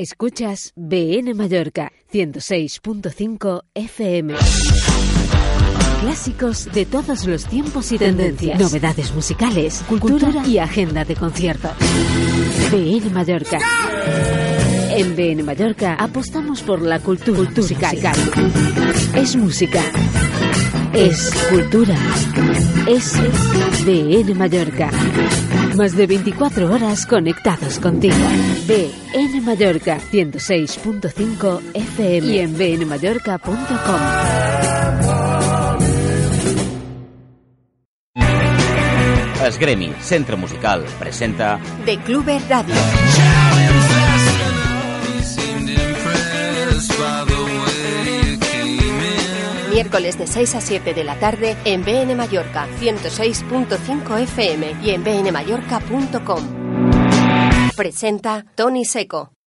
Escuchas BN Mallorca 106.5 FM. Clásicos de todos los tiempos y tendencias. Novedades musicales, cultura, y agenda de conciertos. BN Mallorca. En BN Mallorca apostamos por la cultura, musical. Es música. Es cultura. Es BN Mallorca. Más de 24 horas conectados contigo. BN Mallorca 106.5 FM y en bnmallorca.com. Esgremi, Centre Musical, presenta De Clube Radio. Miércoles de 6 a 7 de la tarde en BN Mallorca 106.5 FM y en bnmallorca.com. Presenta Tony Seco.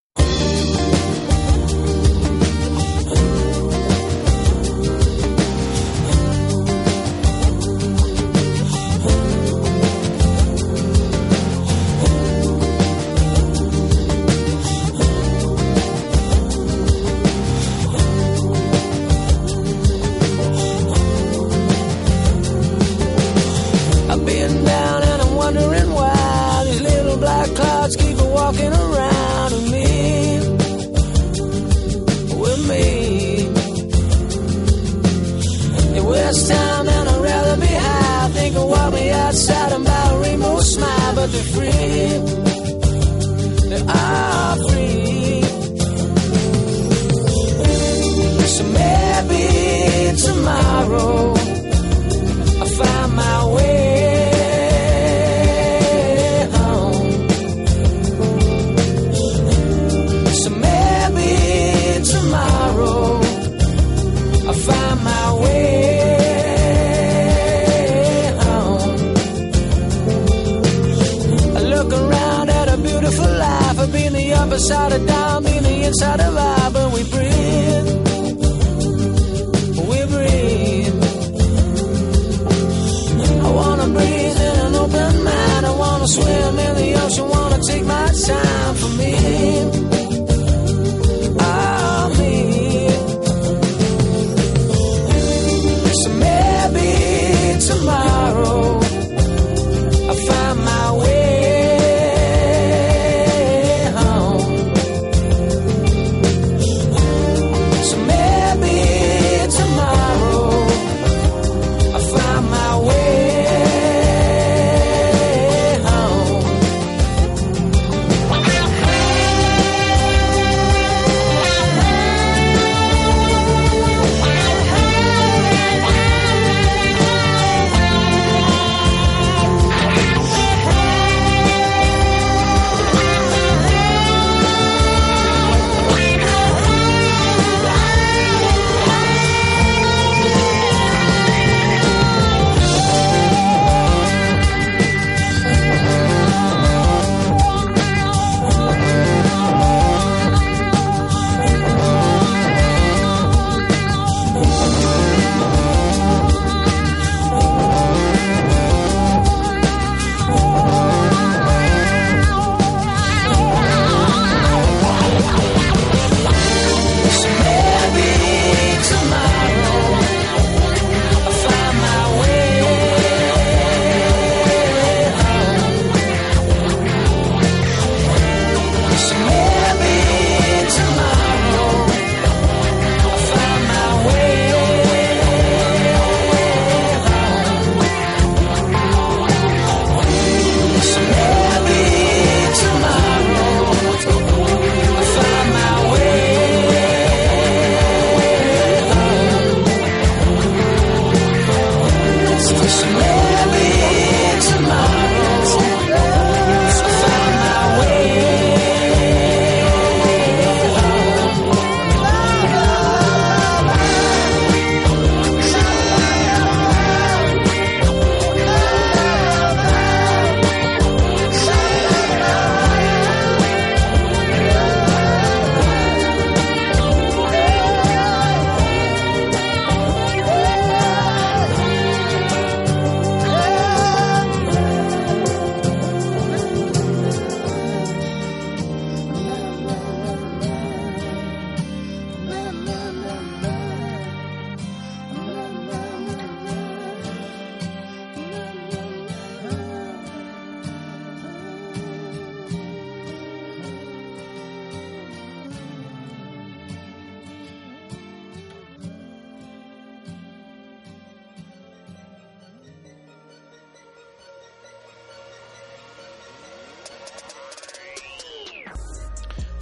They're free. Are free. So maybe tomorrow side of down, in the inside of I, but we breathe. We breathe. I wanna breathe in an open mind. I wanna swim in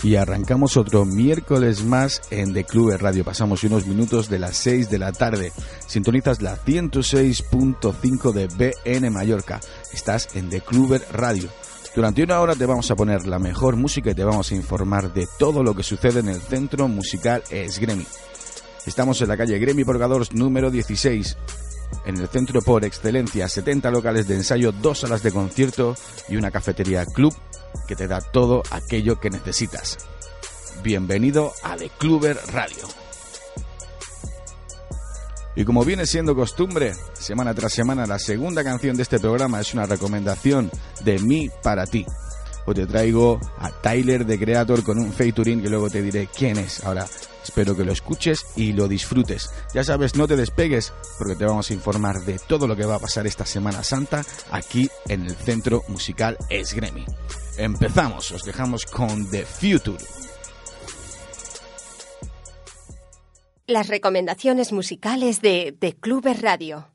Y arrancamos otro miércoles más en The Club Radio. Pasamos unos minutos de las 6 de la tarde. Sintonizas la 106.5 de BN Mallorca. Estás en The Club Radio. Durante una hora te vamos a poner la mejor música y te vamos a informar de todo lo que sucede en el centro musical Esgremi. Estamos en la calle Gremi Porgadores número 16. En el centro por excelencia, 70 locales de ensayo, dos salas de concierto y una cafetería club que te da todo aquello que necesitas. Bienvenido a The Cluber Radio. Y como viene siendo costumbre, semana tras semana la segunda canción de este programa es una recomendación de mí para ti. Hoy te traigo a Tyler de Creator con un featuring que luego te diré quién es. Ahora espero que lo escuches y lo disfrutes. Ya sabes, no te despegues porque te vamos a informar de todo lo que va a pasar esta Semana Santa aquí en el Centro Musical Esgremi. Empezamos, os dejamos con The Future. Las recomendaciones musicales de The Clubes Radio.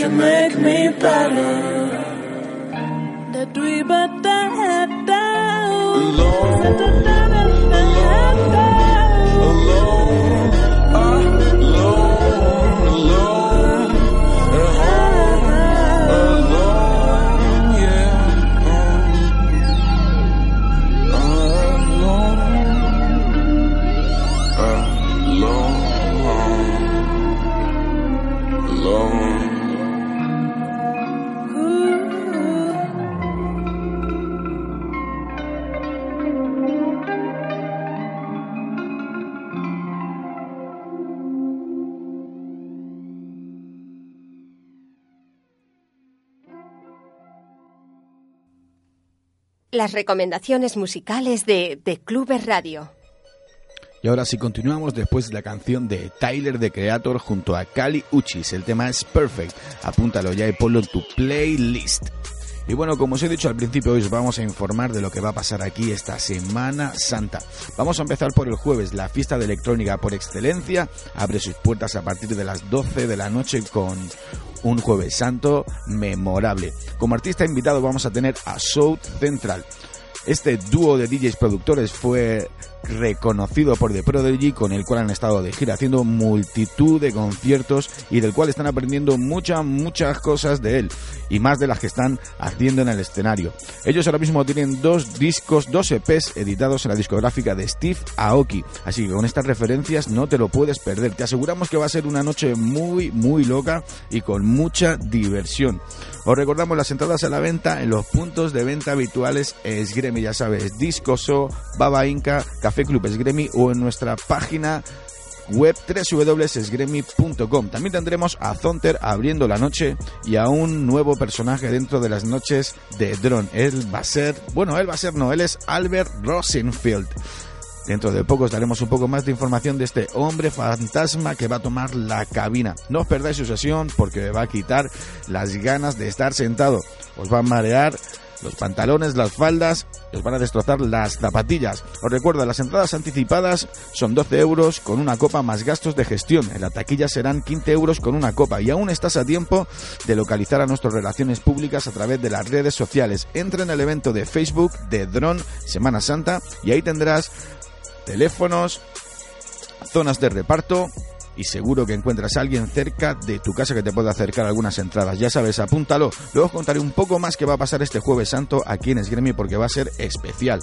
You make me better. Las recomendaciones musicales de The Clubes Radio. Y ahora sí continuamos después de la canción de Tyler de Creator junto a Kali Uchis. El tema es Perfect. Apúntalo ya y ponlo en tu playlist. Y bueno, como os he dicho al principio, hoy os vamos a informar de lo que va a pasar aquí esta Semana Santa. Vamos a empezar por el jueves. La fiesta de electrónica por excelencia abre sus puertas a partir de las 12 de la noche con un jueves santo memorable. Como artista invitado vamos a tener a South Central. Este dúo de DJs productores fue reconocido por The Prodigy con el cual han estado de gira haciendo multitud de conciertos y del cual están aprendiendo muchas, muchas cosas de él y más de las que están haciendo en el escenario. Ellos ahora mismo tienen dos discos, dos EPs editados en la discográfica de Steve Aoki, así que con estas referencias no te lo puedes perder. Te aseguramos que va a ser una noche muy, muy loca y con mucha diversión. Os recordamos las entradas a la venta en los puntos de venta habituales Esgremi, ya sabes, Discoso, Baba Inca, Café Club Esgremi o en nuestra página web www.sgremi.com. También tendremos a Zonter abriendo la noche y a un nuevo personaje dentro de las noches de Drone. Él va a ser, bueno, él va a ser, no, él es Albert Rosenfield. Dentro de poco os daremos un poco más de información de este hombre fantasma que va a tomar la cabina. No os perdáis su sesión porque va a quitar las ganas de estar sentado. Os va a marear los pantalones, las faldas, os van a destrozar las zapatillas. Os recuerdo, las entradas anticipadas son 12 euros con una copa más gastos de gestión. En la taquilla serán 15 euros con una copa y aún estás a tiempo de localizar a nuestras relaciones públicas a través de las redes sociales. Entra en el evento de Facebook de Drone Semana Santa y ahí tendrás teléfonos, zonas de reparto y seguro que encuentras a alguien cerca de tu casa que te pueda acercar algunas entradas. Ya sabes, apúntalo. Luego os contaré un poco más que va a pasar este jueves santo aquí en Esgremi porque va a ser especial.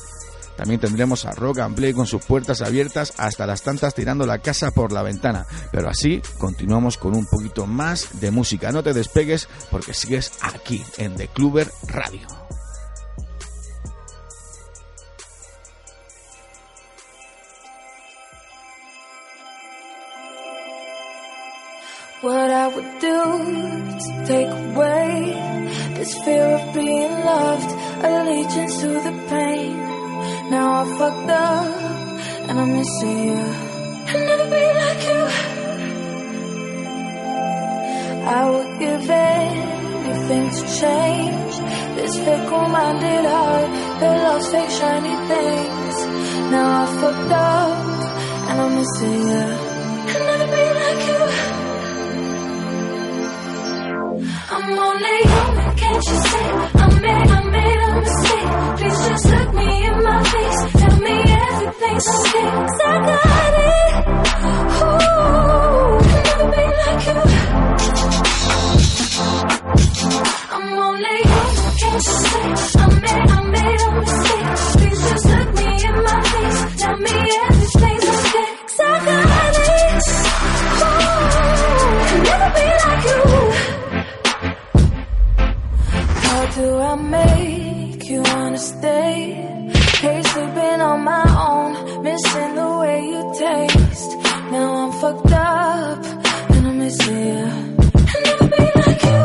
También tendremos a Rock and Play con sus puertas abiertas hasta las tantas tirando la casa por la ventana. Pero así continuamos con un poquito más de música. No te despegues porque sigues aquí en The Cluber Radio. What I would do to take away this fear of being loved, allegiance to the pain. Now I fucked up and I'm missing you. I'll never be like you. I would give anything to change this fickle-minded heart that loves fake shiny things. Now I fucked up and I'm missing you. I'll never be like you. I'm only human, can't you see? I made, I made a mistake. Please just look me in my face. Tell me everything's okay. 'Cause I got it. Ooh, I'll never be like you. I'm only human, can't you see? Do I make you wanna stay? Hate sleeping on my own, missing the way you taste. Now I'm fucked up and I'm missing you. I'll never be like you.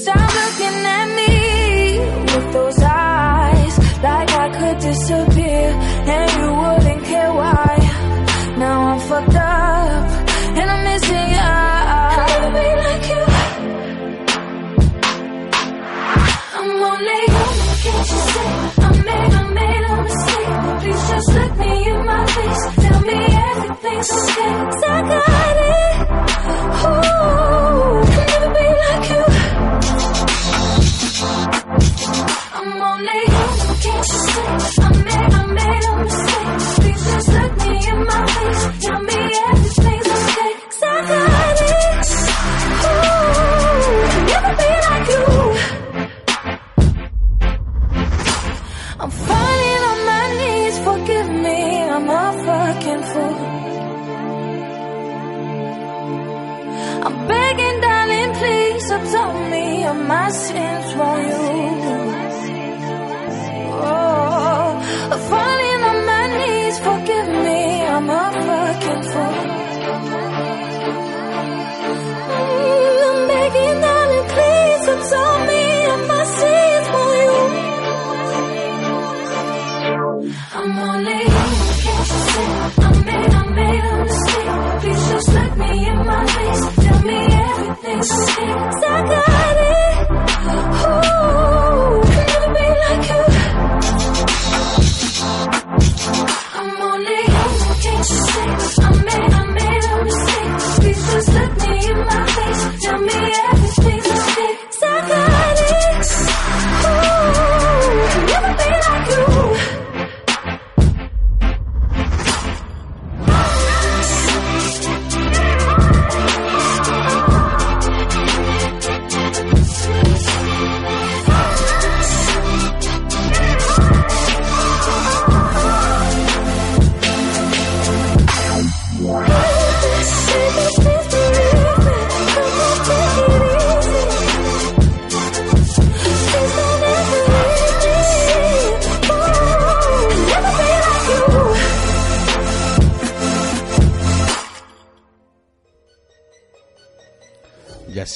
Stop looking at me with those eyes, like I could disappear Saka Sucker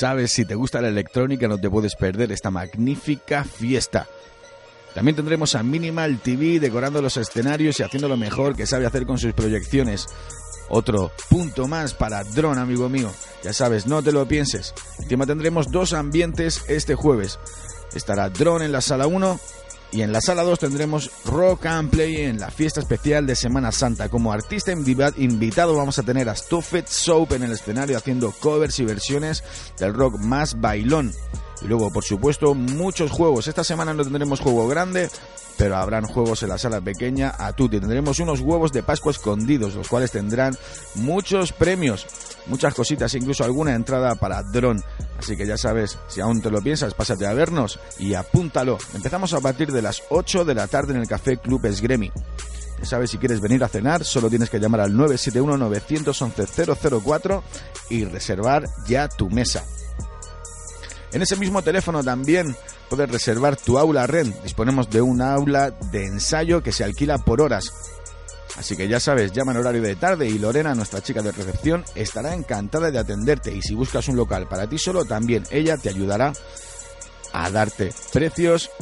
sabes, si te gusta la electrónica no te puedes perder esta magnífica fiesta. También tendremos a Minimal TV decorando los escenarios y haciendo lo mejor que sabe hacer con sus proyecciones. Otro punto más para Drone, amigo mío. Ya sabes, no te lo pienses. Encima tendremos dos ambientes este jueves. Estará Drone en la sala 1 y en la sala 2 tendremos Rock and Play en la fiesta especial de Semana Santa. Como artista invitado vamos a tener a Stuffed Soap en el escenario haciendo covers y versiones del rock más bailón. Y luego, por supuesto, muchos juegos. Esta semana no tendremos juego grande, pero habrán juegos en la sala pequeña a tutti. Tendremos unos huevos de Pascua escondidos, los cuales tendrán muchos premios, muchas cositas, incluso alguna entrada para dron. Así que ya sabes, si aún te lo piensas, pásate a vernos y apúntalo. Empezamos a partir de las 8 de la tarde en el Café Club Esgremi. Ya sabes, si quieres venir a cenar, solo tienes que llamar al 971-911-004 y reservar ya tu mesa. En ese mismo teléfono también puedes reservar tu aula REN. Disponemos de un aula de ensayo que se alquila por horas. Así que ya sabes, llama en horario de tarde y Lorena, nuestra chica de recepción, estará encantada de atenderte. Y si buscas un local para ti solo, también ella te ayudará a darte precios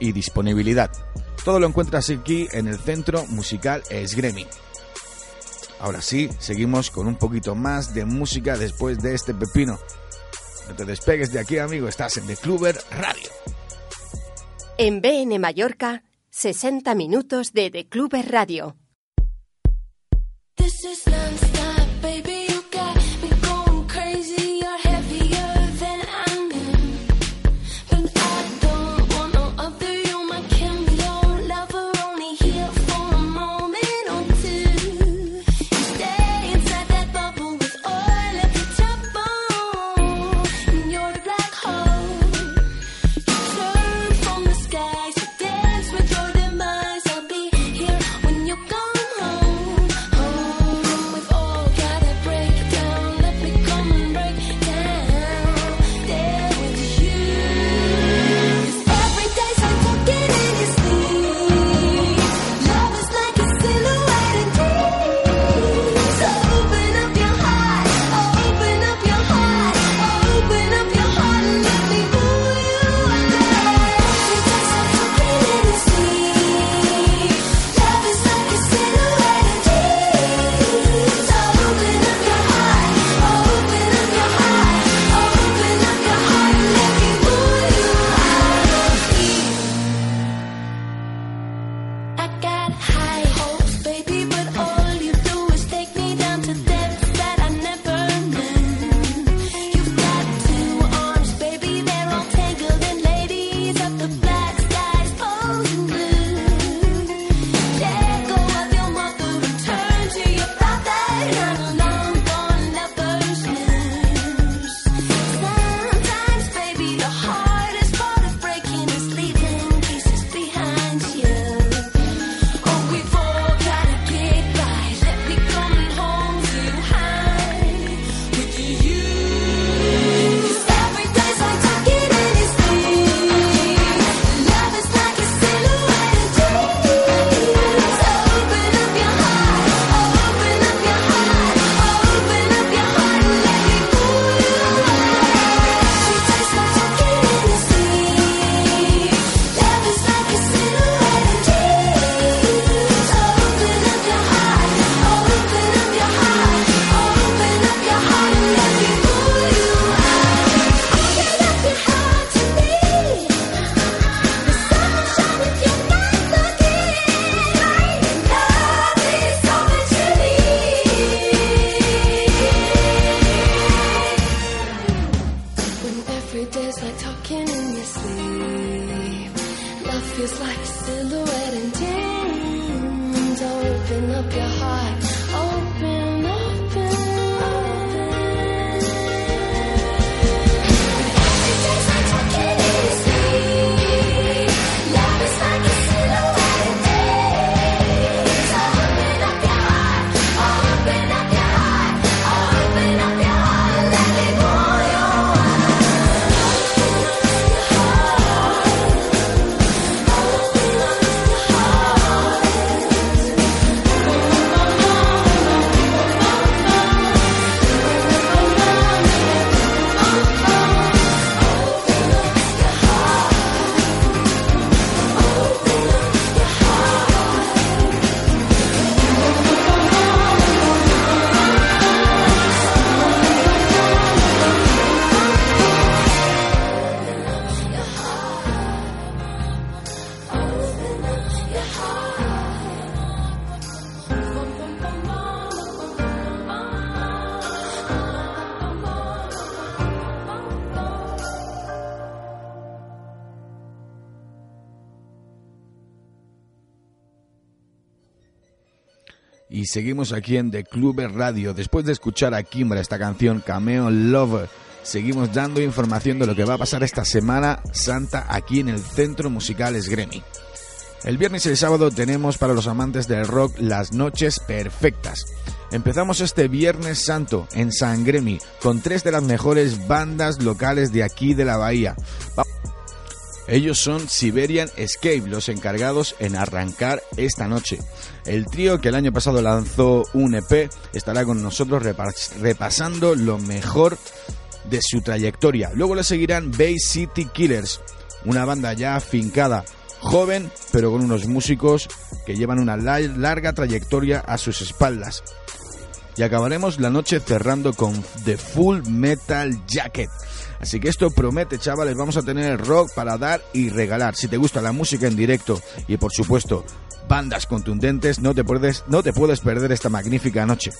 y disponibilidad. Todo lo encuentras aquí en el Centro Musical Esgremi. Ahora sí, seguimos con un poquito más de música después de este pepino. No te despegues de aquí, amigo, estás en The Cluber Radio. En BN Mallorca, 60 minutos de The Cluber Radio. Seguimos aquí en The Club Radio. Después de escuchar a Kimbra esta canción Cameo Lover, seguimos dando información de lo que va a pasar esta Semana Santa aquí en el Centro Musical Esgremi. El viernes y el sábado tenemos para los amantes del rock las noches perfectas. Empezamos este Viernes Santo en San Gremi con tres de las mejores bandas locales de aquí de la bahía. Ellos son Siberian Escape, los encargados en arrancar esta noche. El trío que el año pasado lanzó un EP estará con nosotros repasando lo mejor de su trayectoria. Luego le seguirán Bay City Killers, una banda ya afincada, joven, pero con unos músicos que llevan una larga trayectoria a sus espaldas. Y acabaremos la noche cerrando con The Full Metal Jacket. Así que esto promete, chavales, vamos a tener rock para dar y regalar. Si te gusta la música en directo y por supuesto bandas contundentes, no te puedes, no te puedes perder esta magnífica noche.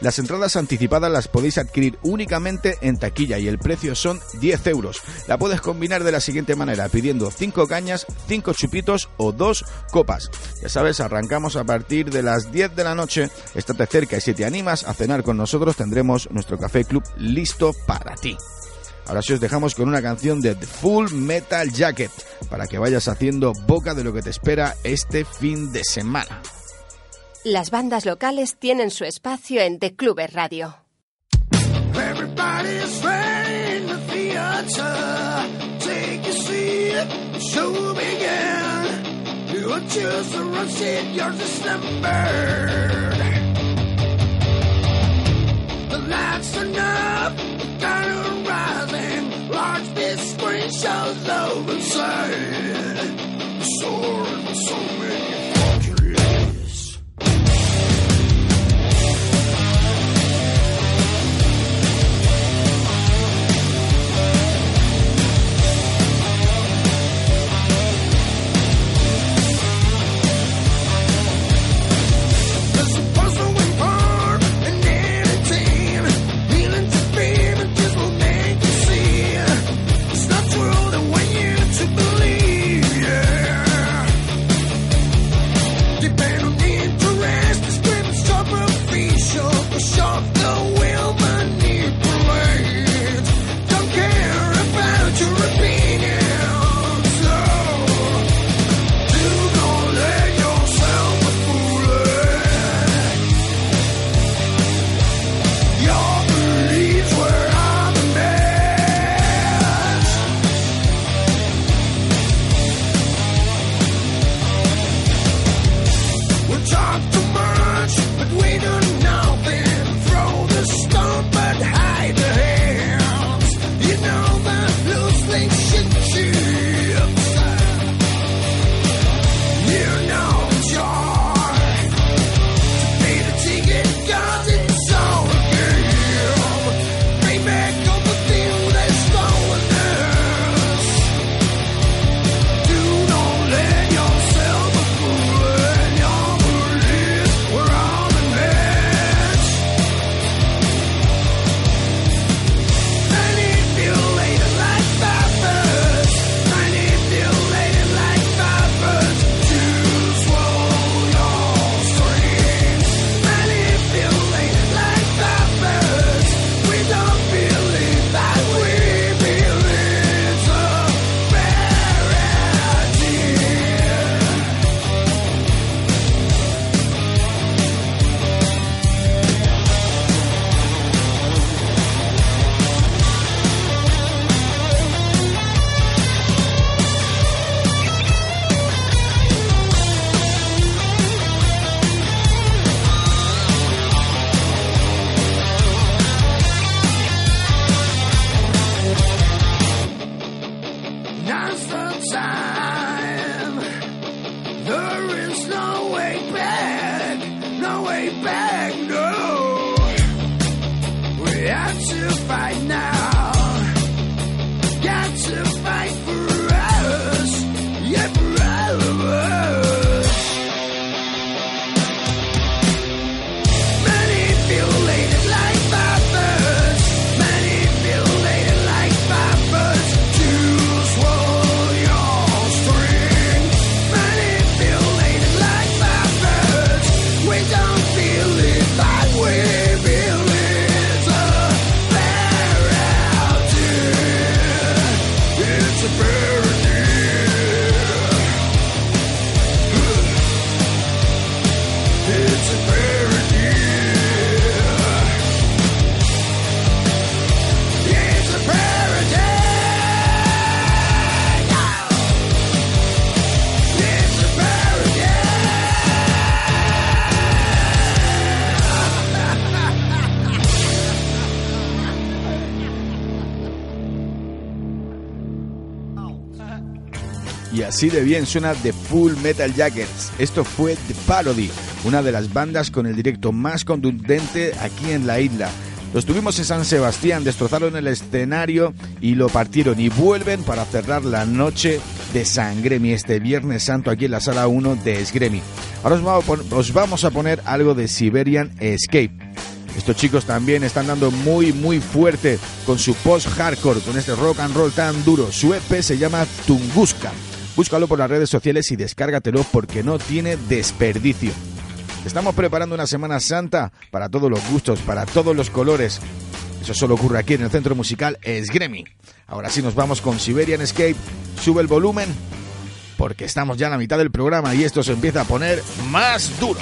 Las entradas anticipadas las podéis adquirir únicamente en taquilla y el precio son 10 euros. La puedes combinar de la siguiente manera, pidiendo 5 cañas, 5 chupitos o 2 copas. Ya sabes, arrancamos a partir de las 10 de la noche. Estate cerca y si te animas a cenar con nosotros tendremos nuestro café club listo para ti. Ahora sí os dejamos con una canción de Full Metal Jacket para que vayas haciendo boca de lo que te espera este fin de semana. Las bandas locales tienen su espacio en The Clubes Radio. Everybody's ready in the theater. Take a así de bien suena The Full Metal Jackets. Esto fue The Parody, una de las bandas con el directo más contundente aquí en la isla. Los tuvimos en San Sebastián, destrozaron el escenario y lo partieron y vuelven para cerrar la noche de Sangremi este Viernes Santo aquí en la sala 1 de Esgremi. Ahora os vamos a poner algo de Siberian Escape. Estos chicos también están dando muy muy fuerte con su post-hardcore, con este rock and roll tan duro. Su EP se llama Tunguska. Búscalo por las redes sociales y descárgatelo porque no tiene desperdicio. Estamos preparando una Semana Santa para todos los gustos, para todos los colores. Eso solo ocurre aquí en el centro musical Esgremi. Ahora sí nos vamos con Siberian Escape. Sube el volumen porque estamos ya en la mitad del programa y esto se empieza a poner más duro.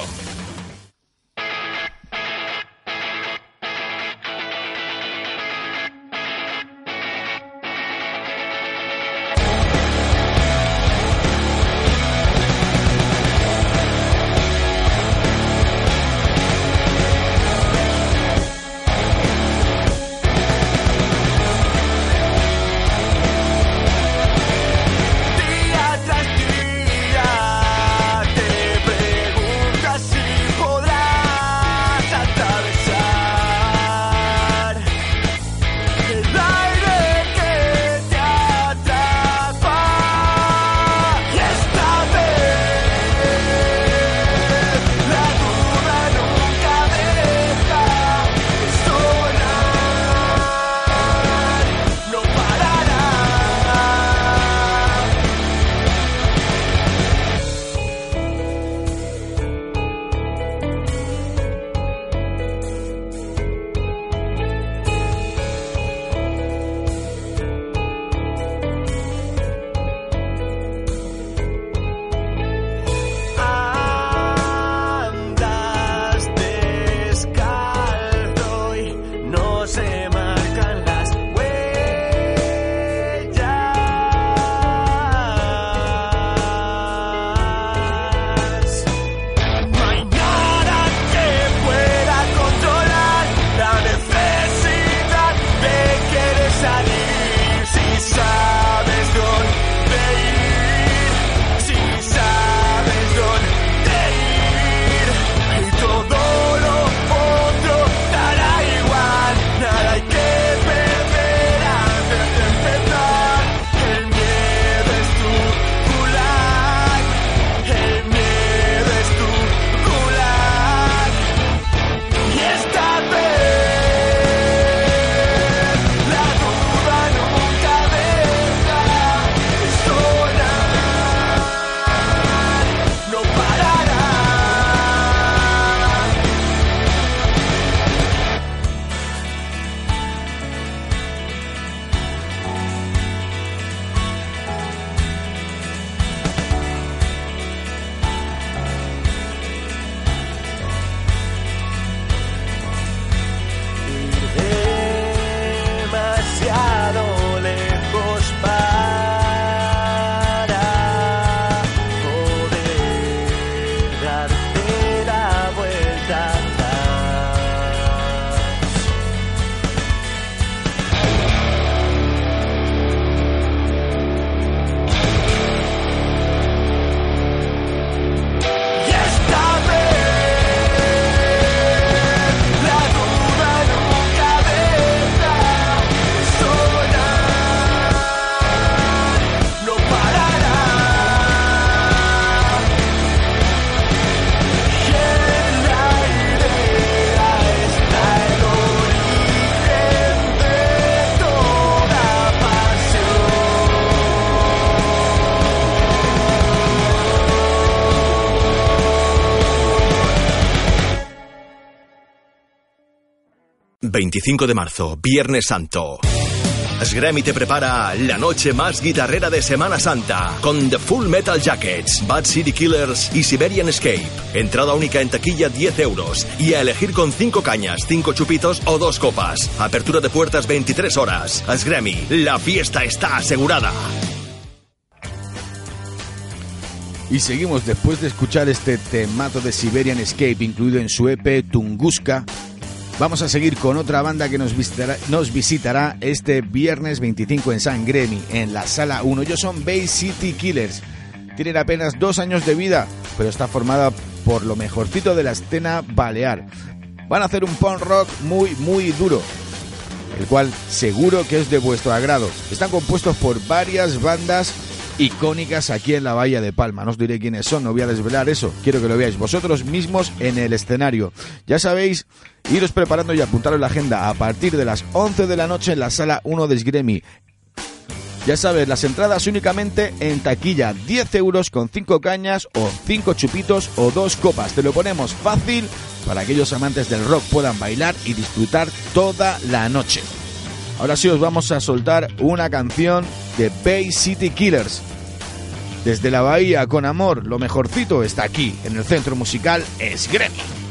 25 de marzo, Viernes Santo. Sgremi te prepara la noche más guitarrera de Semana Santa con The Full Metal Jackets, Bad City Killers y Siberian Escape. Entrada única en taquilla 10 euros y a elegir con 5 cañas, 5 chupitos o 2 copas. Apertura de puertas 23 horas. Sgremi, la fiesta está asegurada. Y seguimos después de escuchar este temazo de Siberian Escape incluido en su EP Tunguska. Vamos a seguir con otra banda que nos visitará, este viernes 25 en San Gremi, en la sala 1. Ellos son Bay City Killers. Tienen apenas dos años de vida, pero está formada por lo mejorcito de la escena balear. Van a hacer un punk rock muy, muy duro, el cual seguro que es de vuestro agrado. Están compuestos por varias bandas icónicas aquí en la Bahía de Palma. No os diré quiénes son, no voy a desvelar eso. Quiero que lo veáis vosotros mismos en el escenario. Ya sabéis, iros preparando y apuntaros la agenda a partir de las 11 de la noche en la sala 1 de Sgremi. Ya sabes, las entradas únicamente en taquilla, 10 euros con 5 cañas o 5 chupitos o 2 copas. Te lo ponemos fácil para que aquellos amantes del rock puedan bailar y disfrutar toda la noche. Ahora sí os vamos a soltar una canción de Bay City Killers. Desde la bahía con amor, lo mejorcito está aquí, en el centro musical Esgremi.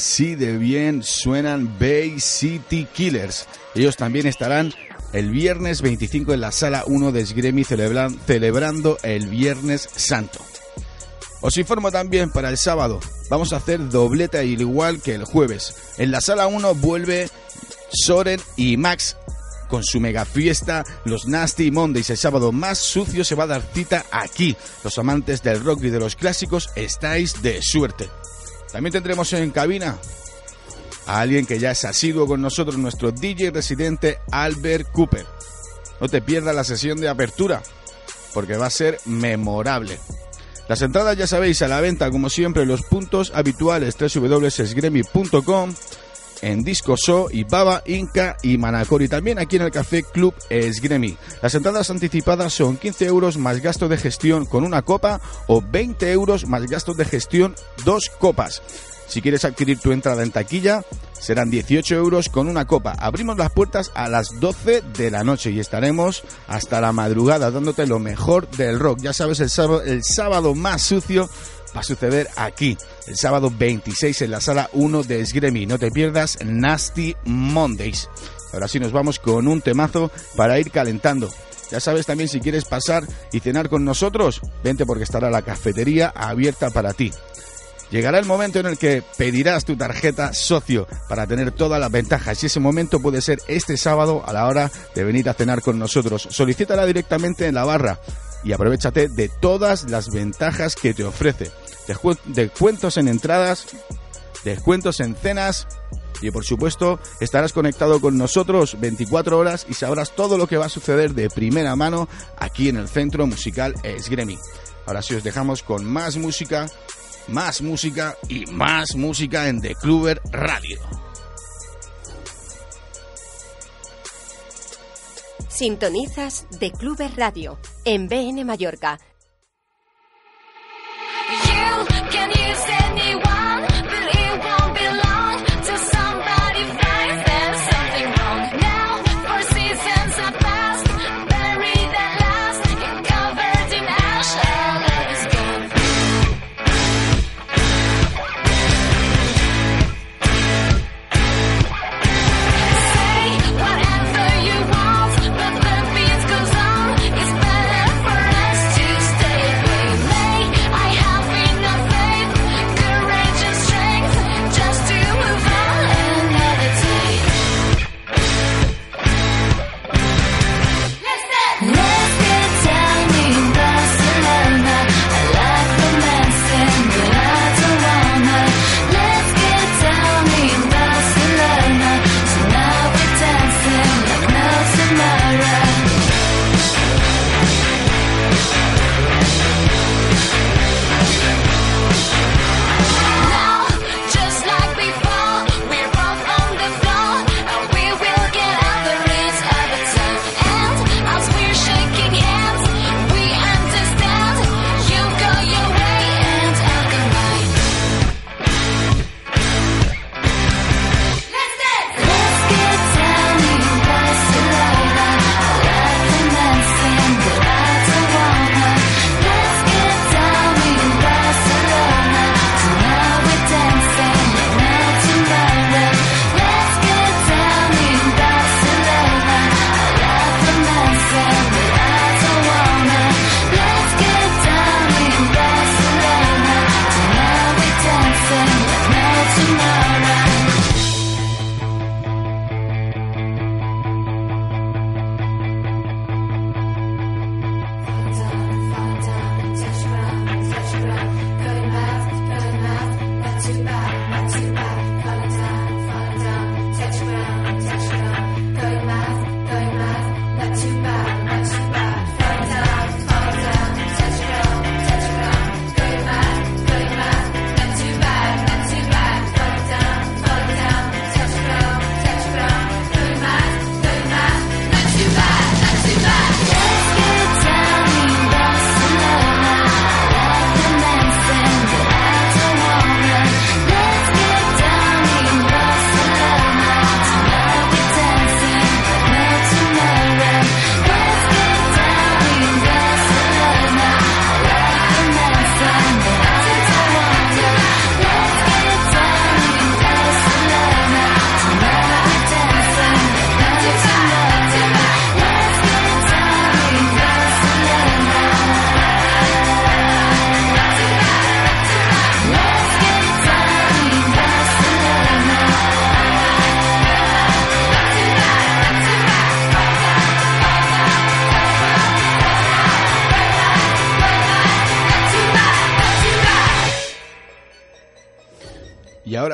Así de bien suenan Bay City Killers. Ellos también estarán el viernes 25 en la sala 1 de Sgremi celebran- celebrando el Viernes Santo. Os informo también para el sábado. Vamos a hacer doblete al igual que el jueves. En la sala 1 vuelve Soren y Max con su mega fiesta, los Nasty Mondays. El sábado más sucio se va a dar cita aquí. Los amantes del rock y de los clásicos estáis de suerte. También tendremos en cabina a alguien que ya es asiduo con nosotros, nuestro DJ residente Albert Cooper. No te pierdas la sesión de apertura, porque va a ser memorable. Las entradas ya sabéis a la venta como siempre los puntos habituales www.esgremi.com en Disco So y Baba, Inca y Manacor y también aquí en el Café Club Esgremi. Las entradas anticipadas son 15 euros más gasto de gestión con una copa o 20 euros más gastos de gestión dos copas. Si quieres adquirir tu entrada en taquilla, serán 18 euros con una copa. Abrimos las puertas a las 12 de la noche y estaremos hasta la madrugada dándote lo mejor del rock. Ya sabes, el sábado, el sábado más sucio va a suceder aquí, el sábado 26 en la sala 1 de Sgremi. No te pierdas Nasty Mondays. Ahora sí nos vamos con un temazo para ir calentando. Ya sabes también si quieres pasar y cenar con nosotros, vente porque estará la cafetería abierta para ti. Llegará el momento en el que pedirás tu tarjeta socio para tener todas las ventajas y ese momento puede ser este sábado a la hora de venir a cenar con nosotros. Solicítala directamente en la barra y aprovechate de todas las ventajas que te ofrece. Descu- Descuentos en entradas, descuentos en cenas y por supuesto estarás conectado con nosotros 24 horas y sabrás todo lo que va a suceder de primera mano aquí en el Centro Musical Esgremi. Ahora sí os dejamos con más música, más música y más música en The Cluber Radio. Sintonizas de Clubes Radio en BN Mallorca.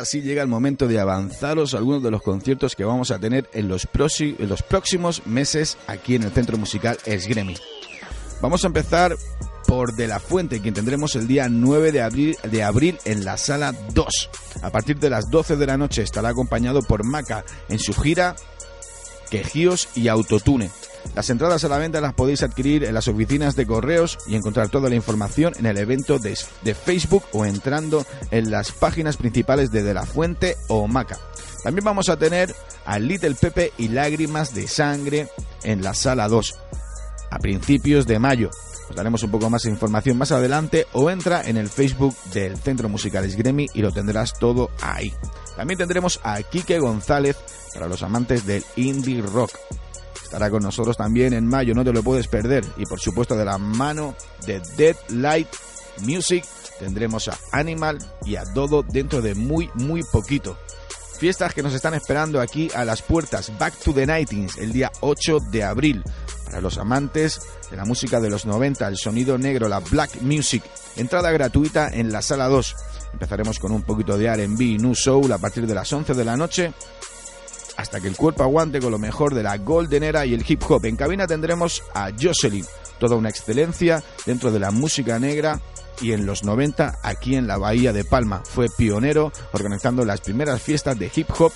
Sí llega el momento de avanzaros algunos de los conciertos que vamos a tener en los, prosi- en los próximos meses aquí en el Centro Musical Esgremi. Vamos a empezar por De La Fuente, quien tendremos el día 9 de abril, de abril en la sala 2. A partir de las 12 de la noche estará acompañado por Maca en su gira Quejíos y Autotune. Las entradas a la venta las podéis adquirir en las oficinas de correos y encontrar toda la información en el evento de, Facebook o entrando en las páginas principales de De La Fuente o Maca. También vamos a tener a Little Pepe y Lágrimas de Sangre en la sala 2 a principios de mayo. Os daremos un poco más de información más adelante o entra en el Facebook del Centro Musical Esgremi y lo tendrás todo ahí. También tendremos a Quique González para los amantes del indie rock. Estará con nosotros también en mayo, no te lo puedes perder. Y por supuesto de la mano de Dead Light Music tendremos a Animal y a Dodo dentro de muy muy poquito. Fiestas que nos están esperando aquí a las puertas. Back to the 90s el día 8 de abril. Para los amantes de la música de los 90, el sonido negro, la black music. Entrada gratuita en la sala 2. Empezaremos con un poquito de RB y New Soul a partir de las 11 de la noche hasta que el cuerpo aguante con lo mejor de la golden era y el hip hop. En cabina tendremos a Jocelyn, toda una excelencia dentro de la música negra y en los 90 aquí en la Bahía de Palma. Fue pionero organizando las primeras fiestas de hip hop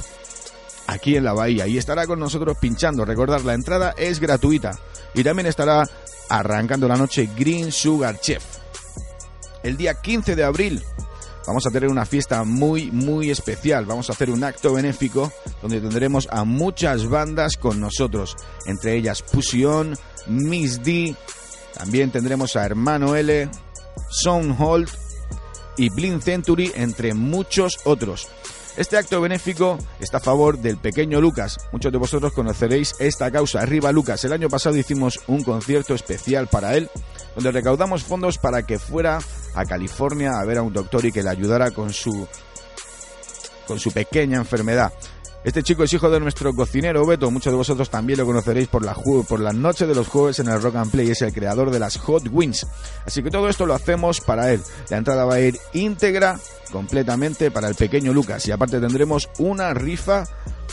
aquí en la Bahía y estará con nosotros pinchando. Recordar, la entrada es gratuita y también estará arrancando la noche Green Sugar Chef. El día 15 de abril vamos a tener una fiesta muy, muy especial. Vamos a hacer un acto benéfico donde tendremos a muchas bandas con nosotros, entre ellas Pusion, Miss D, también tendremos a Hermano L, Soundhold y Blind Century, entre muchos otros. Este acto benéfico está a favor del pequeño Lucas. Muchos de vosotros conoceréis esta causa. Arriba Lucas. El año pasado hicimos un concierto especial para él, donde recaudamos fondos para que fuera a California a ver a un doctor y que le ayudara con su con su pequeña enfermedad. Este chico es hijo de nuestro cocinero Beto, muchos de vosotros también lo conoceréis por la, por la noche de los jueves en el Rock and Play, es el creador de las Hot Wings. Así que todo esto lo hacemos para él. La entrada va a ir íntegra, completamente para el pequeño Lucas y aparte tendremos una rifa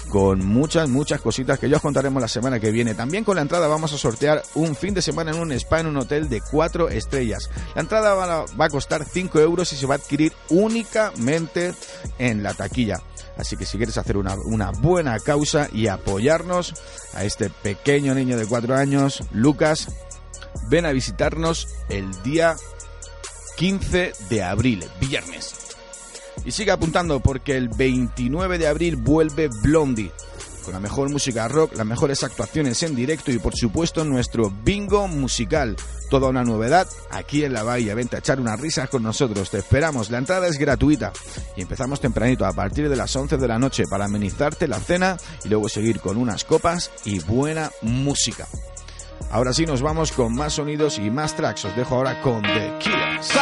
con muchas, muchas cositas que ya os contaremos la semana que viene. También con la entrada vamos a sortear un fin de semana en un spa en un hotel de cuatro estrellas. La entrada va a, va a costar 5 euros y se va a adquirir únicamente en la taquilla. Así que si quieres hacer una, una buena causa y apoyarnos a este pequeño niño de 4 años, Lucas, ven a visitarnos el día 15 de abril, viernes. Y sigue apuntando porque el 29 de abril vuelve Blondie. Con la mejor música rock, las mejores actuaciones en directo y por supuesto nuestro bingo musical. Toda una novedad aquí en la Bahía. Vente a echar unas risas con nosotros. Te esperamos. La entrada es gratuita. Y empezamos tempranito a partir de las 11 de la noche para amenizarte la cena y luego seguir con unas copas y buena música. Ahora sí nos vamos con más sonidos y más tracks. Os dejo ahora con The Killers.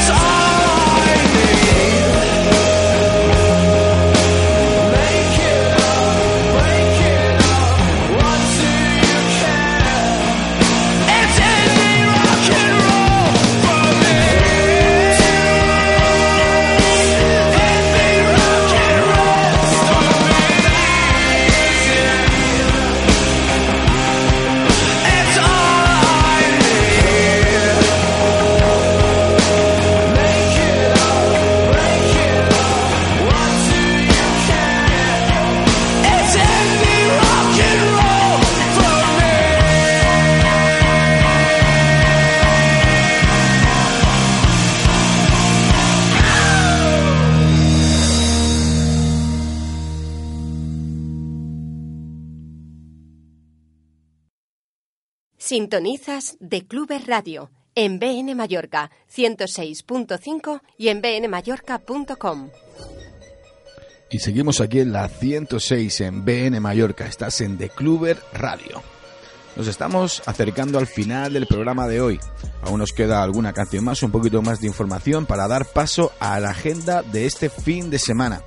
That's all. Sintonizas de Clubes Radio en BN Mallorca 106.5 y en bnmallorca.com. Y seguimos aquí en la 106 en BN Mallorca. Estás en The Cluber Radio. Nos estamos acercando al final del programa de hoy. Aún nos queda alguna canción más, un poquito más de información para dar paso a la agenda de este fin de semana.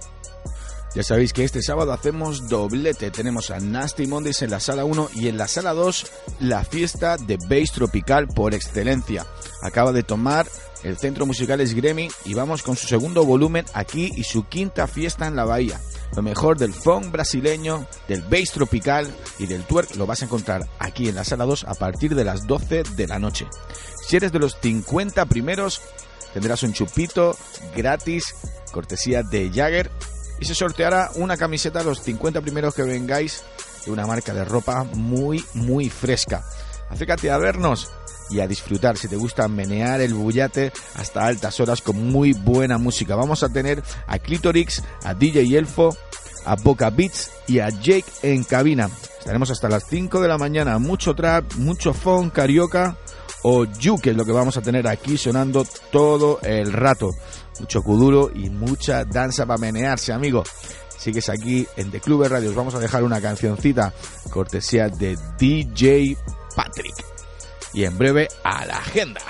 Ya sabéis que este sábado hacemos doblete. Tenemos a Nasty Mondays en la sala 1 y en la sala 2 la fiesta de bass tropical por excelencia. Acaba de tomar el centro musical es Gremi y vamos con su segundo volumen aquí y su quinta fiesta en la bahía. Lo mejor del funk brasileño, del bass tropical y del twerk lo vas a encontrar aquí en la sala 2 a partir de las 12 de la noche. Si eres de los 50 primeros, tendrás un chupito gratis, cortesía de Jagger y se sorteará una camiseta a los 50 primeros que vengáis de una marca de ropa muy, muy fresca. Acércate a vernos y a disfrutar si te gusta menear el bullate hasta altas horas con muy buena música. Vamos a tener a Clitorix, a DJ Elfo, a Boca Beats y a Jake en cabina. Estaremos hasta las 5 de la mañana. Mucho trap, mucho funk, carioca o juke es lo que vamos a tener aquí sonando todo el rato. Mucho kuduro y mucha danza para menearse, amigo. Sigues aquí en The Club Radio. Os vamos a dejar una cancioncita cortesía de DJ Patrick. Y en breve a la agenda.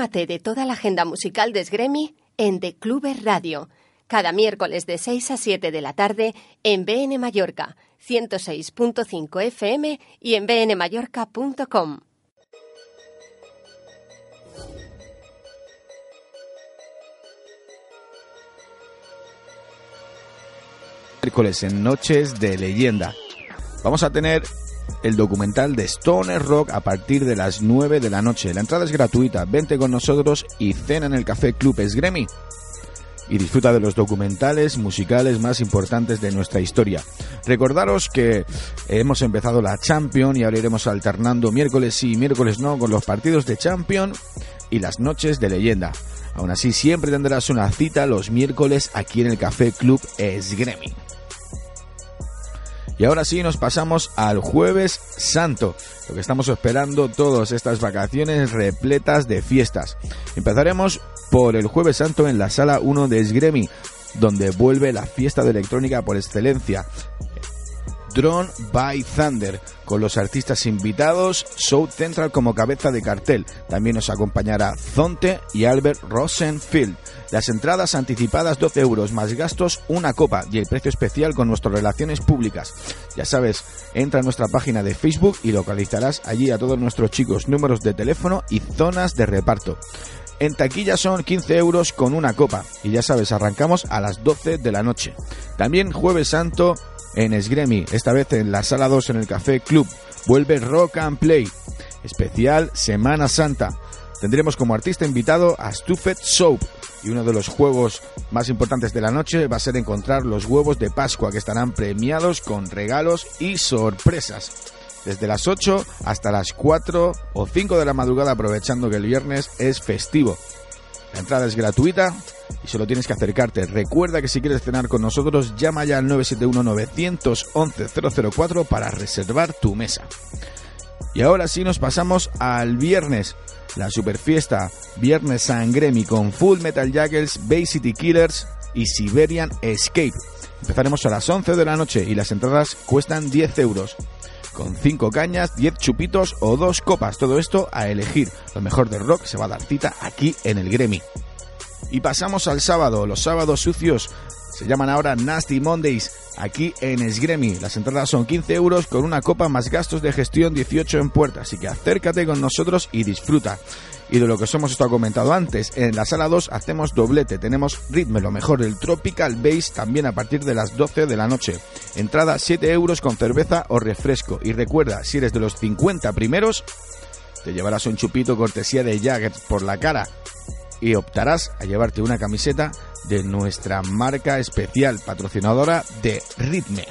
Infórmate de toda la agenda musical de Sgremi en The Clubber Radio, cada miércoles de 6 a 7 de la tarde en BN Mallorca, 106.5 FM y en bnmallorca.com. miércoles en Noches de Leyenda. Vamos a tener el documental de Stoner Rock a partir de las 9 de la noche. La entrada es gratuita, vente con nosotros y cena en el Café Club Esgremi. Y disfruta de los documentales musicales más importantes de nuestra historia. Recordaros que hemos empezado la Champion y ahora iremos alternando miércoles sí y miércoles no con los partidos de Champion y las noches de leyenda. Aún así, siempre tendrás una cita los miércoles aquí en el Café Club Esgremi. Y ahora sí nos pasamos al jueves santo, lo que estamos esperando todas estas vacaciones repletas de fiestas. Empezaremos por el jueves santo en la sala 1 de Esgremi, donde vuelve la fiesta de electrónica por excelencia. Drone by Thunder, con los artistas invitados, South Central como cabeza de cartel. También nos acompañará Zonte y Albert Rosenfield. Las entradas anticipadas 12 euros más gastos, una copa y el precio especial con nuestras relaciones públicas. Ya sabes, entra a nuestra página de Facebook y localizarás allí a todos nuestros chicos, números de teléfono y zonas de reparto. En taquilla son 15 euros con una copa. Y ya sabes, arrancamos a las 12 de la noche. También Jueves Santo en Esgremi, esta vez en la sala 2 en el Café Club. Vuelve Rock and Play. Especial Semana Santa. Tendremos como artista invitado a Stuffed Soap. Y uno de los juegos más importantes de la noche va a ser encontrar los huevos de Pascua que estarán premiados con regalos y sorpresas. Desde las 8 hasta las 4 o 5 de la madrugada aprovechando que el viernes es festivo. La entrada es gratuita y solo tienes que acercarte. Recuerda que si quieres cenar con nosotros, llama ya al 971-911-004 para reservar tu mesa. Y ahora sí nos pasamos al viernes, la super fiesta, Viernes Sangremi con Full Metal Jackets, Bay City Killers y Siberian Escape. Empezaremos a las 11 de la noche y las entradas cuestan 10 euros. Con 5 cañas, 10 chupitos o 2 copas. Todo esto a elegir. Lo mejor del rock se va a dar cita aquí en el Gremi. Y pasamos al sábado. Los sábados sucios se llaman ahora Nasty Mondays aquí en Esgremi. Las entradas son 15 euros con una copa más gastos de gestión 18 en puerta. Así que acércate con nosotros y disfruta. Y de lo que os hemos estado comentado antes, en la sala 2 hacemos doblete. Tenemos ritmo, lo mejor del Tropical Bass también a partir de las 12 de la noche. Entrada 7 euros con cerveza o refresco. Y recuerda, si eres de los 50 primeros, te llevarás un chupito cortesía de Jagger por la cara y optarás a llevarte una camiseta de nuestra marca especial patrocinadora de Ritme.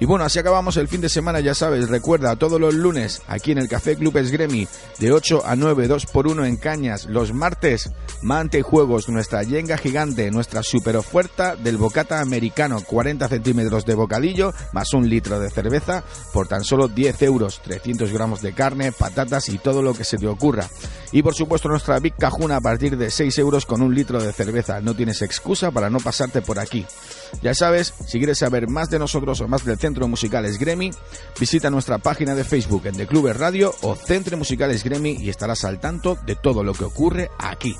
Y bueno, así acabamos el fin de semana, ya sabes, recuerda, todos los lunes aquí en el Café Club Esgremi, de 8 a 9, 2 por 1 en Cañas. Los martes, Mante Juegos, nuestra yenga gigante, nuestra super oferta del bocata americano, 40 centímetros de bocadillo, más un litro de cerveza, por tan solo 10 euros, 300 gramos de carne, patatas y todo lo que se te ocurra. Y por supuesto nuestra Big Cajuna a partir de 6 euros con un litro de cerveza. No tienes excusa para no pasarte por aquí. Ya sabes, si quieres saber más de nosotros o más del Centro Musical Gremi, visita nuestra página de Facebook en The Clubes Radio o Centro Musicales Gremi y estarás al tanto de todo lo que ocurre aquí.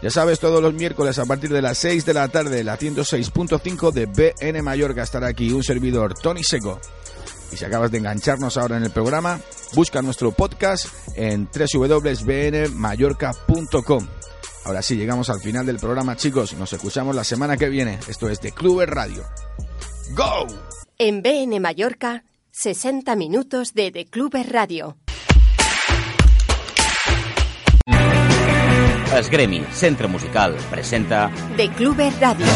Ya sabes, todos los miércoles a partir de las 6 de la tarde, la 106.5 de BN Mallorca estará aquí un servidor, Tony Seco. Y si acabas de engancharnos ahora en el programa, busca nuestro podcast en www.bnmallorca.com. Ahora sí, llegamos al final del programa, chicos. Nos escuchamos la semana que viene. Esto es de Clubes Radio. ¡Go! En BN Mallorca, 60 minutos de The Clubes Radio. Esgremi, Centre Musical, presenta The Clubes Radio.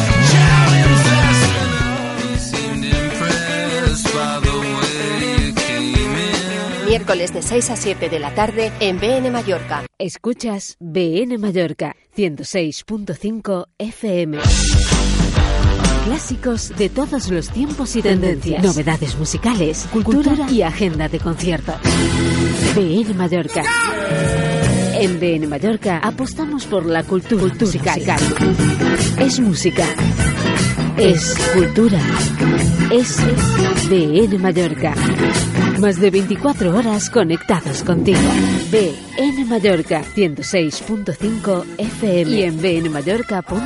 Miércoles de 6 a 7 de la tarde en BN Mallorca. Escuchas BN Mallorca 106.5 FM. Clásicos de todos los tiempos y tendencias. Novedades musicales, cultura y agenda de conciertos. BN Mallorca. En BN Mallorca apostamos por la cultura, musical. Es música. Es cultura. Es BN Mallorca. Más de 24 horas conectados contigo. BN Mallorca 106.5 FM y en bnmallorca.com.